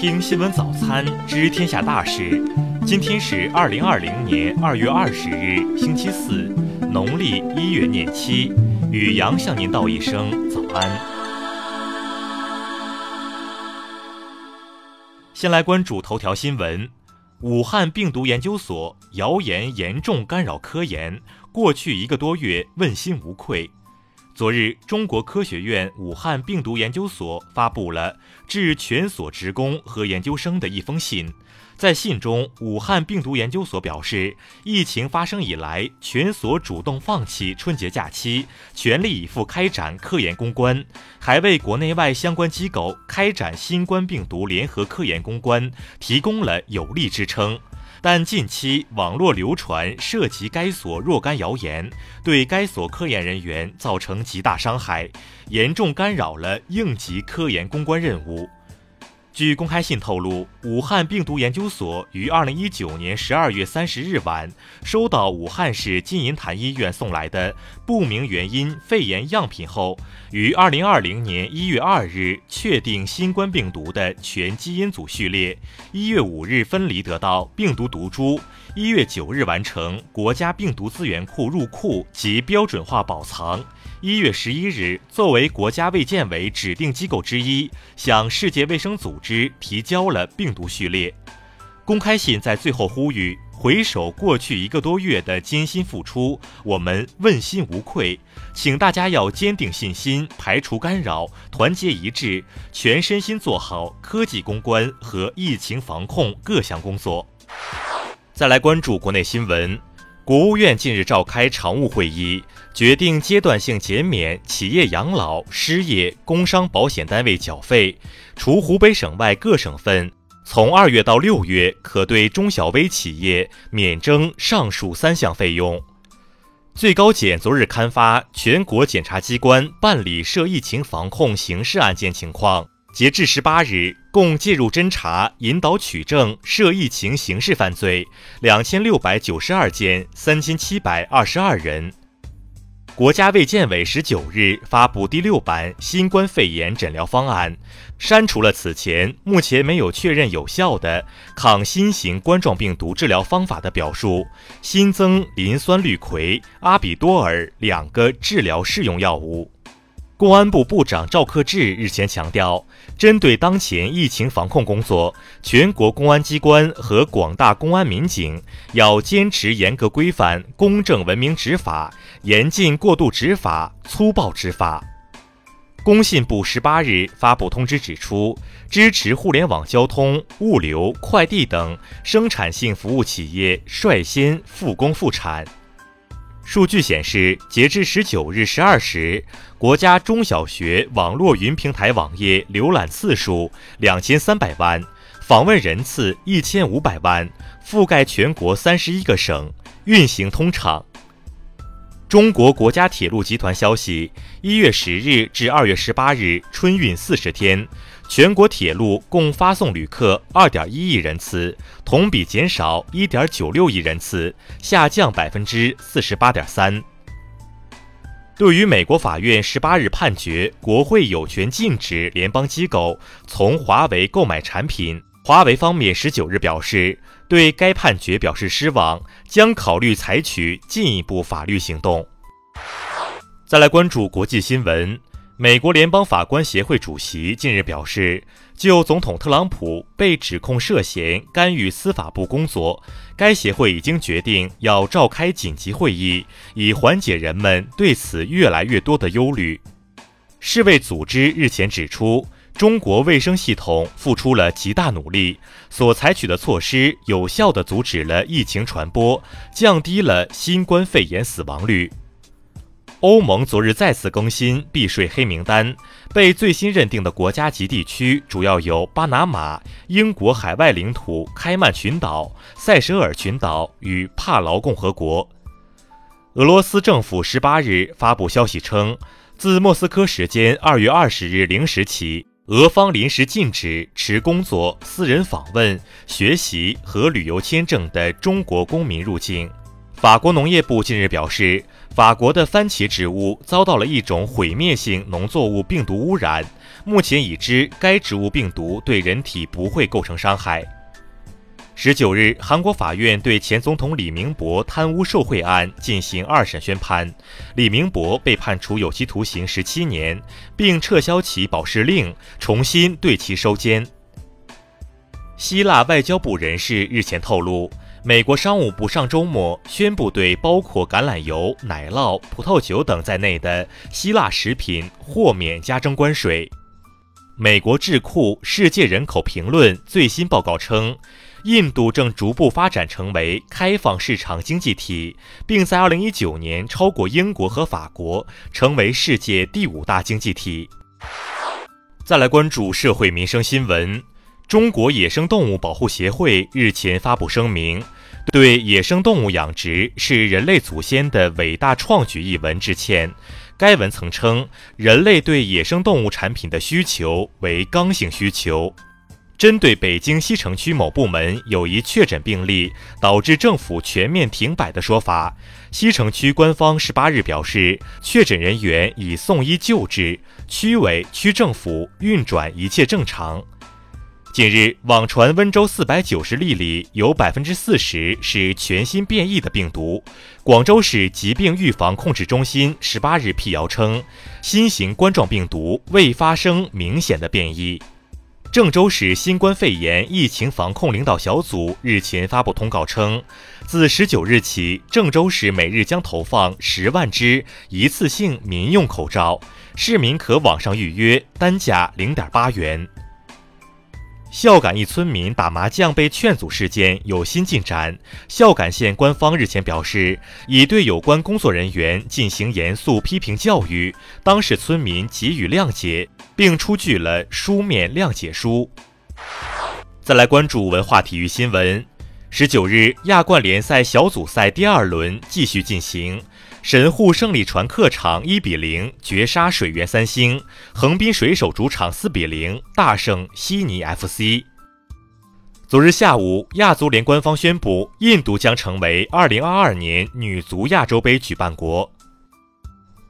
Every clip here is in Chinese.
听新闻早餐知天下大事。今天是二零二零年二月二十日，星期四，农历一月廿七。雨阳向您道一声早安。先来关注头条新闻：武汉病毒研究所谣言严重干扰科研，过去一个多月问心无愧。昨日，中国科学院武汉病毒研究所发布了致全所职工和研究生的一封信。在信中，武汉病毒研究所表示，疫情发生以来，全所主动放弃春节假期，全力以赴开展科研攻关，还为国内外相关机构开展新冠病毒联合科研攻关提供了有力支撑。但近期网络流传涉及该所若干谣言，对该所科研人员造成极大伤害，严重干扰了应急科研攻关任务。据公开信透露，武汉病毒研究所于二零一九年十二月三十日晚收到武汉市金银潭医院送来的不明原因肺炎样品后，于二零二零年一月二日确定新冠病毒的全基因组序列，一月五日分离得到病毒毒株，一月九日完成国家病毒资源库入库及标准化保藏。一月十一日，作为国家卫健委指定机构之一，向世界卫生组织提交了病毒序列。公开信在最后呼吁：回首过去一个多月的艰辛付出，我们问心无愧。请大家要坚定信心，排除干扰，团结一致，全身心做好科技攻关和疫情防控各项工作。再来关注国内新闻。国务院近日召开常务会议，决定阶段性减免企业养老、失业、工伤保险单位缴费，除湖北省外各省份，从二月到六月可对中小微企业免征上述三项费用。最高检昨日刊发全国检察机关办理涉疫情防控刑事案件情况。截至十八日，共介入侦查、引导取证涉疫情刑事犯罪两千六百九十二件，三千七百二十二人。国家卫健委十九日发布第六版新冠肺炎诊疗方案，删除了此前目前没有确认有效的抗新型冠状病毒治疗方法的表述，新增磷酸氯喹、阿比多尔两个治疗适用药物。公安部部长赵克志日前强调，针对当前疫情防控工作，全国公安机关和广大公安民警要坚持严格规范、公正文明执法，严禁过度执法、粗暴执法。工信部十八日发布通知指出，支持互联网交通、物流、快递等生产性服务企业率先复工复产。数据显示，截至十九日十二时，国家中小学网络云平台网页浏览次数两千三百万，访问人次一千五百万，覆盖全国三十一个省，运行通畅。中国国家铁路集团消息，一月十日至二月十八日春运四十天。全国铁路共发送旅客二点一亿人次，同比减少一点九六亿人次，下降百分之四十八点三。对于美国法院十八日判决国会有权禁止联邦机构从华为购买产品，华为方面十九日表示对该判决表示失望，将考虑采取进一步法律行动。再来关注国际新闻。美国联邦法官协会主席近日表示，就总统特朗普被指控涉嫌干预司法部工作，该协会已经决定要召开紧急会议，以缓解人们对此越来越多的忧虑。世卫组织日前指出，中国卫生系统付出了极大努力，所采取的措施有效地阻止了疫情传播，降低了新冠肺炎死亡率。欧盟昨日再次更新避税黑名单，被最新认定的国家及地区主要有巴拿马、英国海外领土开曼群岛、塞舌尔群岛与帕劳共和国。俄罗斯政府十八日发布消息称，自莫斯科时间二月二十日零时起，俄方临时禁止持工作、私人访问、学习和旅游签证的中国公民入境。法国农业部近日表示。法国的番茄植物遭到了一种毁灭性农作物病毒污染，目前已知该植物病毒对人体不会构成伤害。十九日，韩国法院对前总统李明博贪污受贿案进行二审宣判，李明博被判处有期徒刑十七年，并撤销其保释令，重新对其收监。希腊外交部人士日前透露，美国商务部上周末宣布对包括橄榄油、奶酪、葡萄酒等在内的希腊食品豁免加征关税。美国智库《世界人口评论》最新报告称，印度正逐步发展成为开放市场经济体，并在2019年超过英国和法国，成为世界第五大经济体。再来关注社会民生新闻。中国野生动物保护协会日前发布声明，对“野生动物养殖是人类祖先的伟大创举”一文致歉。该文曾称，人类对野生动物产品的需求为刚性需求。针对北京西城区某部门有一确诊病例导致政府全面停摆的说法，西城区官方十八日表示，确诊人员已送医救治，区委区政府运转一切正常。近日，网传温州四百九十例里有百分之四十是全新变异的病毒。广州市疾病预防控制中心十八日辟谣称，新型冠状病毒未发生明显的变异。郑州市新冠肺炎疫情防控领导小组日前发布通告称，自十九日起，郑州市每日将投放十万只一次性民用口罩，市民可网上预约，单价零点八元。孝感一村民打麻将被劝阻事件有新进展。孝感县官方日前表示，已对有关工作人员进行严肃批评教育，当事村民给予谅解，并出具了书面谅解书。再来关注文化体育新闻。十九日，亚冠联赛小组赛第二轮继续进行。神户胜利船客场一比零绝杀水源三星，横滨水手主场四比零大胜悉尼 FC。昨日下午，亚足联官方宣布，印度将成为2022年女足亚洲杯举办国。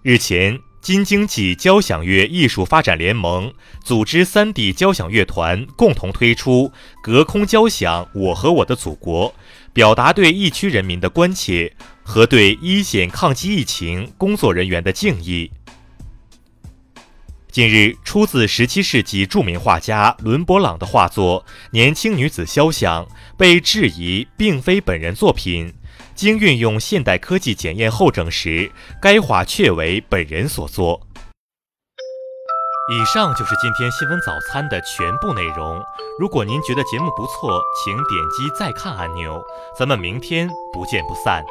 日前，京津冀交响乐艺术发展联盟组织三地交响乐团共同推出《隔空交响：我和我的祖国》，表达对疫区人民的关切。和对一线抗击疫情工作人员的敬意。近日，出自十七世纪著名画家伦勃朗的画作《年轻女子肖像》被质疑并非本人作品，经运用现代科技检验后证实，该画确为本人所作。以上就是今天新闻早餐的全部内容。如果您觉得节目不错，请点击再看按钮。咱们明天不见不散。